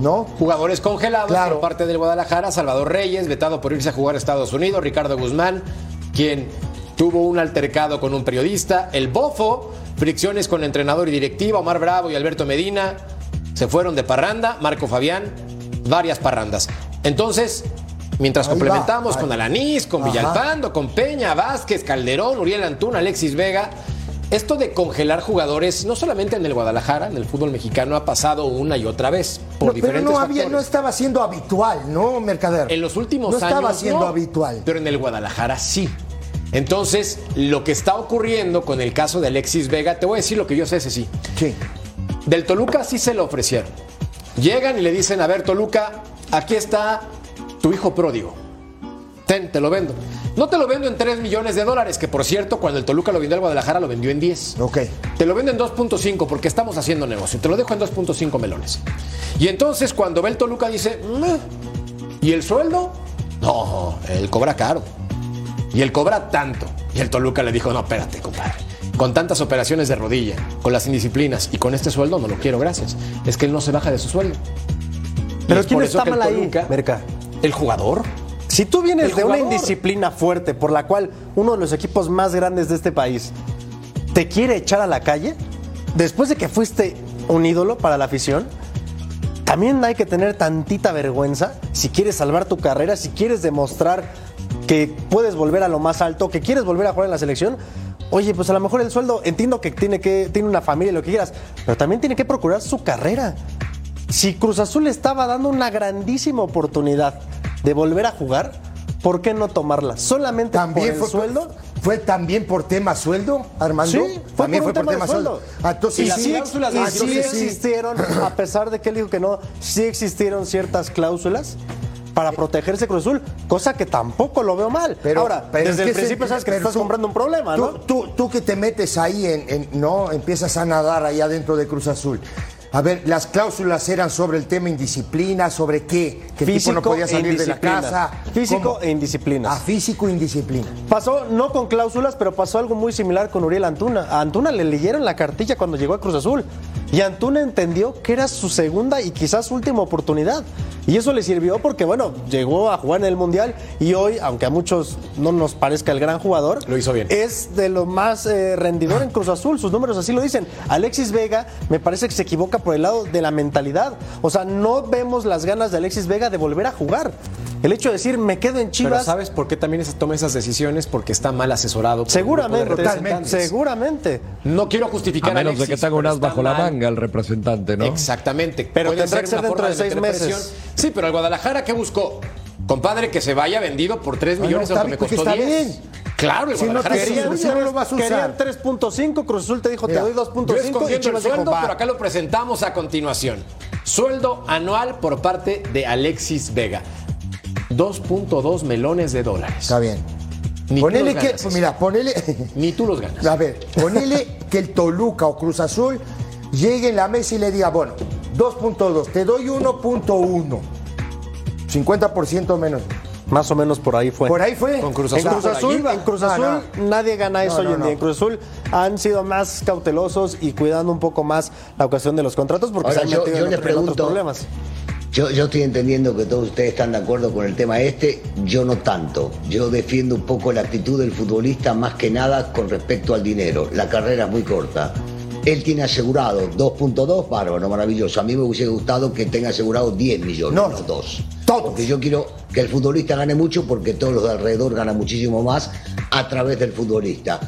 ¿no? Jugadores congelados Claro. por parte del Guadalajara, Salvador Reyes, vetado por irse a jugar a Estados Unidos, Ricardo Guzmán, quien tuvo un altercado con un periodista, el Bofo, fricciones con entrenador y directiva, Omar Bravo y Alberto Medina, se fueron de parranda, Marco Fabián, varias parrandas. Entonces, mientras Ahí complementamos con Alanís, con Ajá. Villalpando, con Peña, Vázquez, Calderón, Uriel Antuna, Alexis Vega, esto de congelar jugadores, no solamente en el Guadalajara, en el fútbol mexicano, ha pasado una y otra vez por No, pero diferentes no, había, factores. no estaba siendo habitual, ¿no, Mercader? En los últimos no años. estaba siendo no, habitual. Pero en el Guadalajara sí. Entonces, lo que está ocurriendo con el caso de Alexis Vega, te voy a decir lo que yo sé, ese sí. Sí. Del Toluca sí se lo ofrecieron. Llegan y le dicen, a ver, Toluca, aquí está tu hijo pródigo. Ten, te lo vendo. No te lo vendo en 3 millones de dólares, que por cierto, cuando el Toluca lo vendió al Guadalajara, lo vendió en 10. Ok. Te lo vendo en 2.5 porque estamos haciendo negocio. Te lo dejo en 2.5 melones. Y entonces cuando ve el Toluca dice, "Meh". ¿y el sueldo? No, él cobra caro. Y él cobra tanto. Y el Toluca le dijo, no, espérate, compadre. Con tantas operaciones de rodilla, con las indisciplinas y con este sueldo no lo quiero, gracias. Es que él no se baja de su sueldo. Pero es ¿quién por eso está que el mal ahí, Toluca- Merca? El jugador. Si tú vienes de una indisciplina fuerte por la cual uno de los equipos más grandes de este país te quiere echar a la calle, después de que fuiste un ídolo para la afición, también hay que tener tantita vergüenza si quieres salvar tu carrera, si quieres demostrar que puedes volver a lo más alto, que quieres volver a jugar en la selección. Oye, pues a lo mejor el sueldo, entiendo que tiene que tiene una familia y lo que quieras, pero también tiene que procurar su carrera. Si Cruz Azul estaba dando una grandísima oportunidad de volver a jugar, ¿por qué no tomarla? Solamente También por el fue, sueldo. ¿Fue también por tema sueldo, Armando? Sí, fue también por un tema de sueldo. Ah, entonces y sí, sí, cláusulas y ah, sí entonces sí. existieron, a pesar de que él dijo que no, sí existieron ciertas cláusulas para protegerse Cruz Azul, cosa que tampoco lo veo mal. Pero, Ahora, pero desde es el principio se- sabes que te estás tú- comprando un problema, tú, ¿no? Tú, tú que te metes ahí, en, en- no, empiezas a nadar ahí adentro de Cruz Azul. A ver, las cláusulas eran sobre el tema indisciplina, sobre qué, que el tipo no podía e salir de la indisciplina. casa. Físico ¿Cómo? e indisciplinas. Ah, físico e indisciplina. Pasó no con cláusulas, pero pasó algo muy similar con Uriel Antuna. A Antuna le leyeron la cartilla cuando llegó a Cruz Azul. Y Antuna entendió que era su segunda y quizás última oportunidad. Y eso le sirvió porque, bueno, llegó a jugar en el Mundial y hoy, aunque a muchos no nos parezca el gran jugador, Lo hizo bien. es de lo más eh, rendidor en Cruz Azul. Sus números así lo dicen. Alexis Vega me parece que se equivoca por el lado de la mentalidad. O sea, no vemos las ganas de Alexis Vega de volver a jugar. El hecho de decir, me quedo en Pero Chivas, ¿sabes por qué también toma esas decisiones? Porque está mal asesorado. seguramente, seguramente. No quiero justificar A menos Alexis, de que tenga un pero as está bajo la mal. Manga el representante, ¿no? Exactamente. Pero Puede tendrá que ser una dentro forma de seis meses. presión. Sí, pero el Guadalajara, ¿qué buscó? Compadre, que se vaya vendido por 3 Ah, no, millones, está aunque me bien, costó está 10. bien. Claro, el Si no Guadalajara sí querían, lo si no lo vas a usar. Querían 3.5, Cruz Azul te dijo, Mira, te doy Yo 2.5 y escondiendo el dijo, sueldo, pero acá lo presentamos a continuación. Sueldo anual por parte de Alexis Vega. 2.2 melones de dólares. Está bien. Ni tú ponele los que, ganas, mira, ponele. Ni tú los ganas. A ver, ponele que el Toluca o Cruz Azul llegue en la mesa y le diga, bueno, 2.2, te doy 1.1. 50% menos. Más o menos por ahí fue. Por ahí fue. Con Cruz En Azul. Cruz por ahí Azul, en Cruz Azul no. nadie gana eso No, hoy no, en día. no. En Cruz Azul han sido más cautelosos y cuidando un poco más la ocasión de los contratos porque Ahora, se han yo- metido yo en, en otros pregunto- problemas. Yo, yo estoy entendiendo que todos ustedes están de acuerdo con el tema este, yo no tanto. Yo defiendo un poco la actitud del futbolista más que nada con respecto al dinero. La carrera es muy corta. Él tiene asegurado 2.2, bárbaro, maravilloso. A mí me hubiese gustado que tenga asegurado 10 millones, No, no, 2. todos. Porque yo quiero que el futbolista gane mucho porque todos los de alrededor ganan muchísimo más a través del futbolista.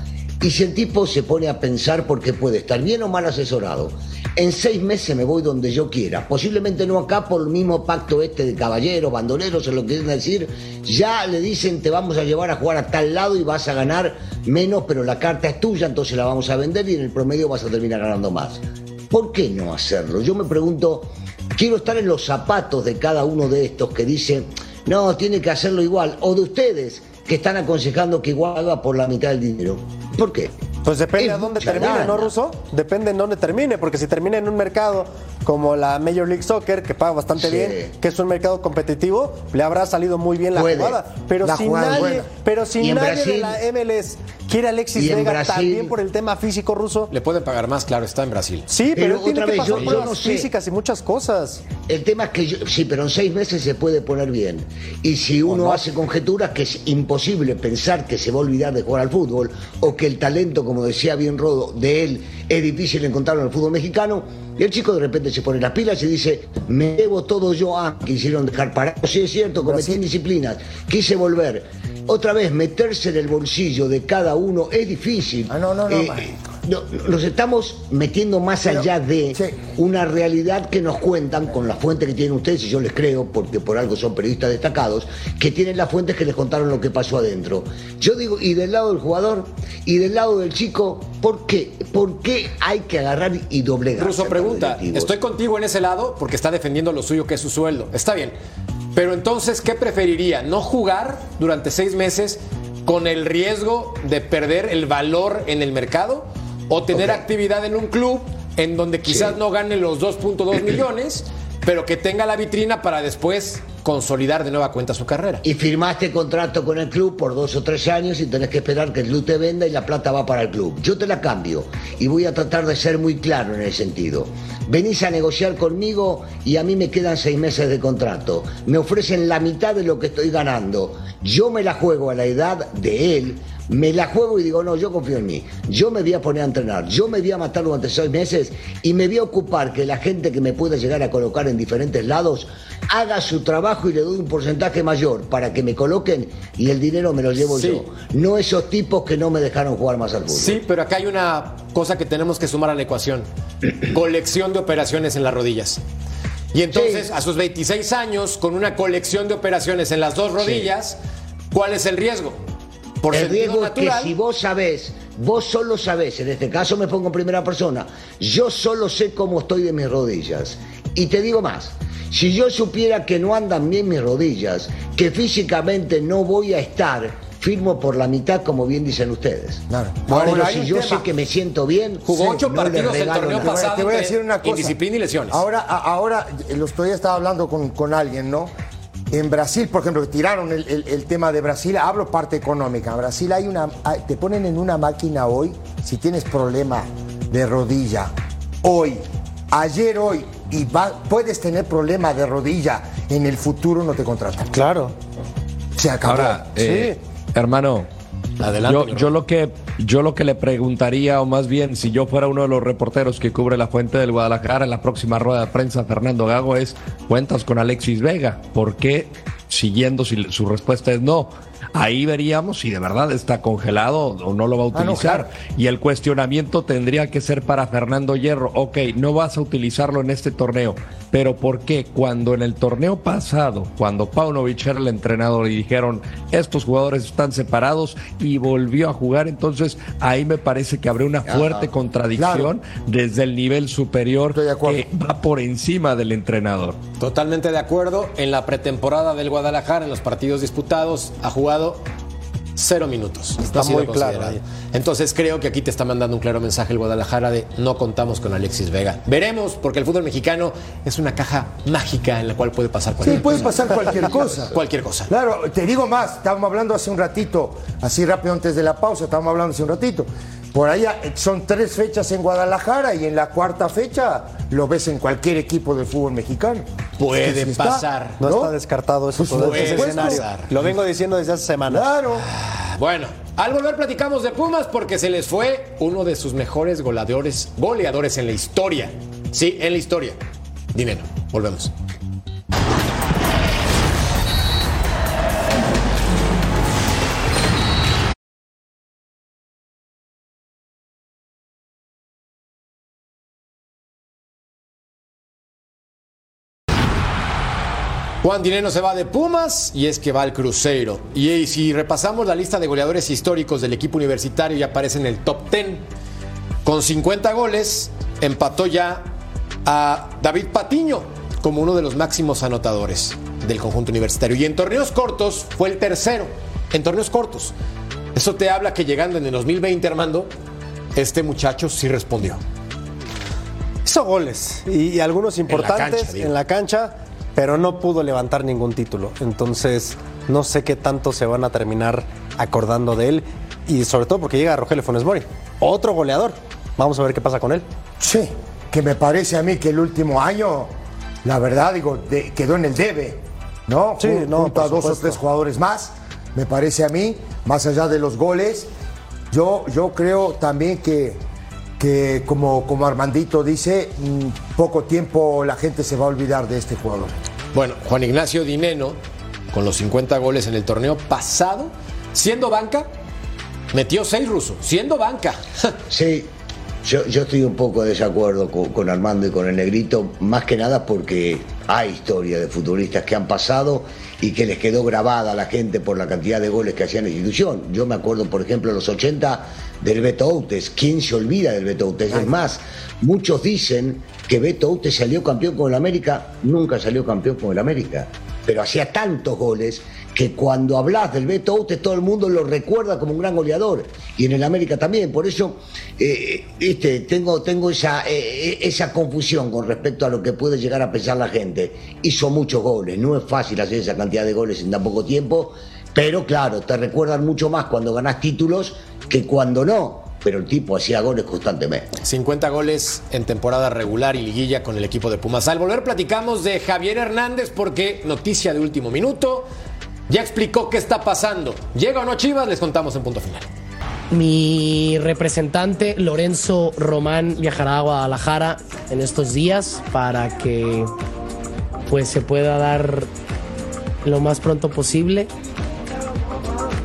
Y si el tipo se pone a pensar porque puede estar bien o mal asesorado, en seis meses me voy donde yo quiera. Posiblemente no acá por el mismo pacto este de caballeros, bandoleros, se lo quieren decir. Ya le dicen te vamos a llevar a jugar a tal lado y vas a ganar menos, pero la carta es tuya, entonces la vamos a vender y en el promedio vas a terminar ganando más. ¿Por qué no hacerlo? Yo me pregunto, quiero estar en los zapatos de cada uno de estos que dicen, no, tiene que hacerlo igual, o de ustedes que están aconsejando que igual haga por la mitad del dinero. ¿Por qué? Pues depende a dónde termine, ¿no. Ruso? Depende en dónde termine, porque si termina en un mercado como la Major League Soccer, que paga bastante Sí. bien, que es un mercado competitivo, le habrá salido muy bien la Puede. jugada. Pero La si jugada nadie, buena. pero si nadie Brasil- de la MLS quiere a Alexis Vega Brasil- también por el tema físico ruso, Le pueden pagar más, claro, está en Brasil. sí, pero, Pero él tiene otra que vez, pasar yo- no sé. físicas y muchas cosas. El tema es que yo- sí, pero en seis meses se puede poner bien. Y si uno hace conjeturas que es imposible pensar que se va a olvidar de jugar al fútbol o que el talento, como decía bien Rodo, de él es difícil encontrarlo en el fútbol mexicano, y el chico de repente se pone las pilas y dice, me debo todo yo a quisieron dejar parado. Sí, es cierto, cometí indisciplinas, quise volver. Otra vez, meterse en el bolsillo de cada uno es difícil. Ah, no, no, no, Eh. No, nos estamos metiendo más Pero, allá de sí. una realidad que nos cuentan con la fuente que tienen ustedes, y yo les creo, porque por algo son periodistas destacados, que tienen las fuentes que les contaron lo que pasó adentro. Yo digo, y del lado del jugador, y del lado del chico, ¿por qué? ¿Por qué hay que agarrar y doblegar? Russo pregunta, estoy contigo en ese lado porque está defendiendo lo suyo que es su sueldo. Está bien. Pero entonces, ¿qué preferiría? ¿No jugar durante seis meses con el riesgo de perder el valor en el mercado? ¿O tener actividad en un club en donde quizás Sí. no gane los 2.2 millones, pero que tenga la vitrina para después consolidar de nueva cuenta su carrera? Y firmaste contrato con el club por dos o tres años y tenés que esperar que el club te venda y la plata va para el club. Yo te la cambio y voy a tratar de ser muy claro en ese sentido. Venís a negociar conmigo y a mí me quedan seis meses de contrato. Me ofrecen la mitad de lo que estoy ganando. Yo me la juego a la edad de él. Me la juego y digo, no, yo confío en mí. Yo me voy a poner a entrenar. Yo me voy a matar durante seis meses y me voy a ocupar que la gente que me pueda llegar a colocar en diferentes lados haga su trabajo y le doy un porcentaje mayor para que me coloquen y el dinero me lo llevo Sí. yo. No esos tipos que no me dejaron jugar más al fútbol. Sí, pero acá hay una cosa que tenemos que sumar a la ecuación. Colección de operaciones en las rodillas. Y entonces, Sí. a sus 26 años, con una colección de operaciones en las dos rodillas, ¿cuál es el riesgo? Por el riesgo es que si vos sabés, vos solo sabés, en este caso me pongo en primera persona, yo solo sé cómo estoy de mis rodillas. Y te digo más, si yo supiera que no andan bien mis rodillas, que físicamente no voy a estar, firmo por la mitad, como bien dicen ustedes. Claro. Hay si yo tema. sé que me siento bien, jugó sí, ocho no le partidos el regalo torneo nada. pasado. Te voy a decir una cosa. Indisciplina y lesiones. Ahora, ahora, el otro día estaba hablando con, con alguien, ¿no? En Brasil, por ejemplo, que tiraron el, el- el tema de Brasil, hablo parte económica. En Brasil hay una, hay- te ponen en una máquina hoy, si tienes problema de rodilla, hoy, ayer, hoy, y va- puedes tener problemas de rodilla en el futuro, no te contratan. Claro. Se acabó. Ahora, eh, hermano, Adelante, yo, yo lo que yo lo que le preguntaría, o más bien, si yo fuera uno de los reporteros que cubre la fuente del Guadalajara en la próxima rueda de prensa, Fernando Gago, es cuentas con Alexis Vega. ¿Por qué? Siguiendo si su respuesta es no. Ahí veríamos si de verdad está congelado o no lo va a Ah, no, utilizar. Y el cuestionamiento tendría que ser para Fernando Hierro. Ok, no vas a utilizarlo en este torneo. Pero ¿por qué? Cuando en el torneo pasado, cuando Paunovic era el entrenador y dijeron estos jugadores están separados y volvió a jugar, entonces ahí me parece que habría una fuerte contradicción desde el nivel superior de que va por encima del entrenador. Totalmente de acuerdo. En la pretemporada del Guadalajara, en los partidos disputados, ha jugado cero minutos. Está muy claro. Entonces creo que aquí te está mandando un claro mensaje el Guadalajara de no contamos con Alexis Vega. Veremos, porque el fútbol mexicano es una caja mágica en la cual puede pasar Sí, cualquier puede cosa. pasar cualquier cosa. Cualquier cosa. Claro, te digo más, estábamos hablando hace un ratito, así rápido antes de la pausa, estábamos hablando hace un ratito. Por ahí eh, son tres fechas en Guadalajara y en la cuarta fecha lo ves en cualquier equipo del fútbol mexicano. Puede está, pasar. No, está descartado eso, Pues todo puede ese escenario. pasar. Lo vengo diciendo desde hace semanas. Claro. Bueno, al volver platicamos de Pumas porque se les fue uno de sus mejores goleadores, goleadores en la historia. Sí, en la historia. Dinero. Volvemos. Juan Dineno se va de Pumas y es que va al Cruzeiro. Y, si repasamos la lista de goleadores históricos del equipo universitario, ya aparece en el top 10. Con 50 goles, empató ya a David Patiño como uno de los máximos anotadores del conjunto universitario. Y en torneos cortos fue el tercero. En torneos cortos. Eso te habla que llegando en el 2020, Armando, este muchacho sí respondió. Hizo goles y, y algunos importantes en la cancha, pero no pudo levantar ningún título. Entonces, no sé qué tanto se van a terminar acordando de él y sobre todo porque llega Rogelio Funes Mori, otro goleador. Vamos a ver qué pasa con él. Sí, que me parece a mí que el último año, la verdad, digo, de- quedó en el debe, ¿no? Sí, Jun- no, junto a por dos o tres jugadores más, me parece a mí, más allá de los goles. Yo, yo creo también que, que como, como Armandito dice, mm, poco tiempo la gente se va a olvidar de este jugador. Bueno, Juan Ignacio Dineno, con los 50 goles en el torneo pasado, siendo banca, metió 6 rusos, siendo banca. Sí, yo, yo estoy un poco de desacuerdo con, Armando y con el negrito, más que nada porque hay historia de futbolistas que han pasado y que les quedó grabada a la gente por la cantidad de goles que hacían en la institución. Yo me acuerdo, por ejemplo, en los 80 del Beto Outes. ¿Quién se olvida del Beto Outes? Es más, muchos dicen que Beto Outes salió campeón con el América, nunca salió campeón con el América, pero hacía tantos goles que cuando hablas del Beto Outes todo el mundo lo recuerda como un gran goleador y en el América también. Por eso eh, este, tengo, tengo esa, eh, esa confusión con respecto a lo que puede llegar a pensar la gente. Hizo muchos goles, no es fácil hacer esa cantidad de goles en tan poco tiempo, pero claro, te recuerdan mucho más cuando ganás títulos que cuando no. Pero el tipo hacía goles constantemente. 50 goles en temporada regular y liguilla con el equipo de Pumas. Al volver platicamos de Javier Hernández porque noticia de último minuto. Ya explicó qué está pasando. ¿Llega o no Chivas? Les contamos en punto final. Mi representante Lorenzo Román viajará a Guadalajara en estos días para que pues se pueda dar lo más pronto posible,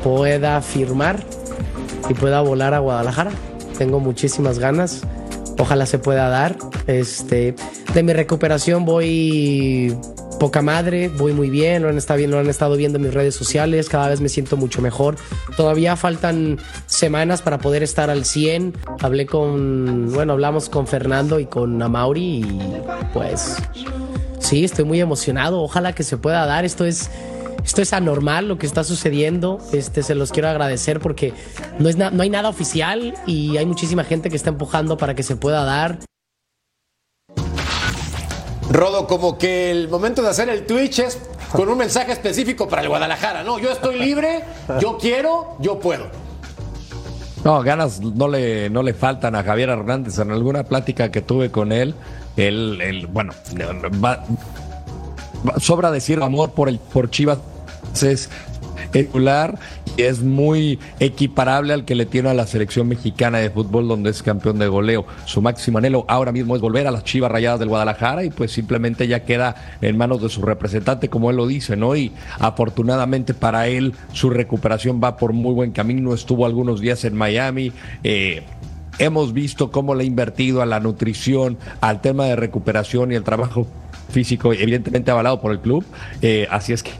pueda firmar y pueda volar a Guadalajara. Tengo muchísimas ganas. Ojalá se pueda dar. Este, de mi recuperación voy poca madre, voy muy bien, lo han, estado viendo, mis redes sociales, cada vez me siento mucho mejor. Todavía faltan semanas para poder estar al 100. Hablé con, bueno, hablamos con Fernando y con Amauri pues sí, estoy muy emocionado. Ojalá que se pueda dar. Esto es, esto es anormal lo que está sucediendo. Este, se los quiero agradecer porque no, es no hay nada oficial y hay muchísima gente que está empujando para que se pueda dar. Rodo, como que el momento de hacer el Twitch es con un mensaje específico para el Guadalajara. No, yo estoy libre, yo quiero, yo puedo. No, ganas no le, no le faltan a Javier Hernández. En alguna plática que tuve con él, él, él, bueno, va, va- sobra decir amor por el por Chivas es titular y es muy equiparable al que le tiene a la selección mexicana de fútbol donde es campeón de goleo. Su máximo anhelo ahora mismo es volver a las Chivas Rayadas del Guadalajara y pues simplemente ya queda en manos de su representante como él lo dice, ¿no? Y afortunadamente para él su recuperación va por muy buen camino. Estuvo algunos días en Miami. eh, Hemos visto cómo le ha invertido a la nutrición, al tema de recuperación y el trabajo físico, evidentemente avalado por el club. Eh, así es que,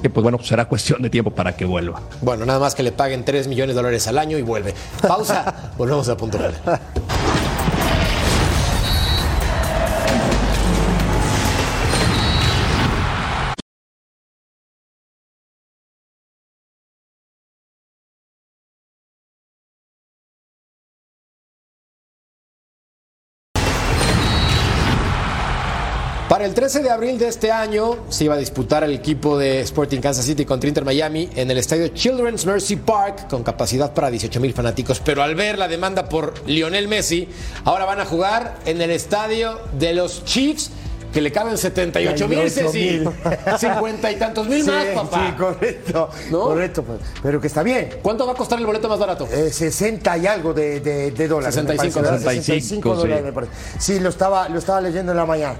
que, pues bueno, será cuestión de tiempo para que vuelva. Bueno, nada más que le paguen 3 millones de dólares al año y vuelve. Pausa, volvemos a punto final. 13 de abril de este año se iba a disputar el equipo de Sporting Kansas City contra Inter Miami en el estadio Children's Mercy Park con capacidad para 18 mil fanáticos. Pero al ver la demanda por Lionel Messi, ahora van a jugar en el estadio de los Chiefs que le caben 78 mil, 78 Ceci. mil. 50 y tantos mil Sí, más, papá. Sí, correcto. ¿No? Correcto, pues, pero que está bien. ¿Cuánto va a costar el boleto más barato? Eh, 60 y algo de, de- de dólares. me 65, parece, ¿verdad? 65, sí. dólares, me parece. Sí, lo estaba, lo estaba leyendo en la mañana.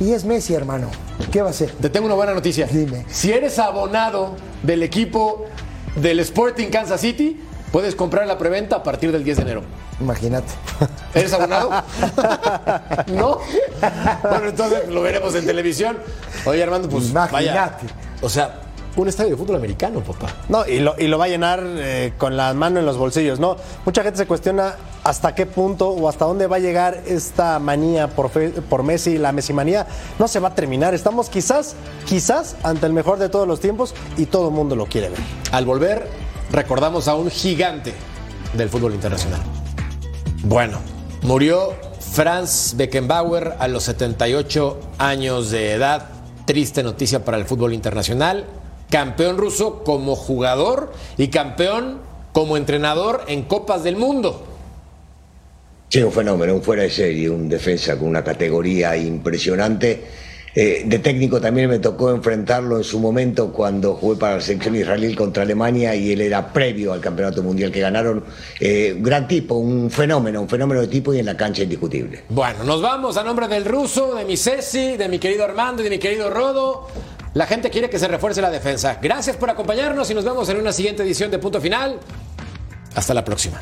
Y es Messi, hermano. ¿Qué va a hacer? Te tengo una buena noticia. Dime. Si eres abonado del equipo del Sporting Kansas City, puedes comprar la preventa a partir del 10 de enero. Imagínate. ¿Eres abonado? ¿No? Bueno, entonces lo veremos en televisión. Oye, Armando, pues vaya. Imagínate. O sea, un estadio de fútbol americano, papá. No, y lo, y lo va a llenar eh, con la mano en los bolsillos, ¿no? Mucha gente se cuestiona hasta qué punto o hasta dónde va a llegar esta manía por, fe- por Messi, la Messi-manía. No se va a terminar. Estamos quizás, quizás ante el mejor de todos los tiempos y todo el mundo lo quiere ver. Al volver, recordamos a un gigante del fútbol internacional. Bueno, murió Franz Beckenbauer a los 78 años de edad. Triste noticia para el fútbol internacional. Campeón ruso como jugador y campeón como entrenador en Copas del Mundo. Sí, un fenómeno, un fuera de serie, un defensa con una categoría impresionante. Eh, de técnico también me tocó enfrentarlo en su momento cuando jugué para la selección israelí contra Alemania y él era previo al campeonato mundial que ganaron. Eh, gran tipo, un fenómeno, un fenómeno de tipo y en la cancha indiscutible. Bueno, nos vamos a nombre del ruso, de mi Ceci, de mi querido Armando y de mi querido Rodo. La gente quiere que se refuerce la defensa. Gracias por acompañarnos y nos vemos en una siguiente edición de Punto Final. Hasta la próxima.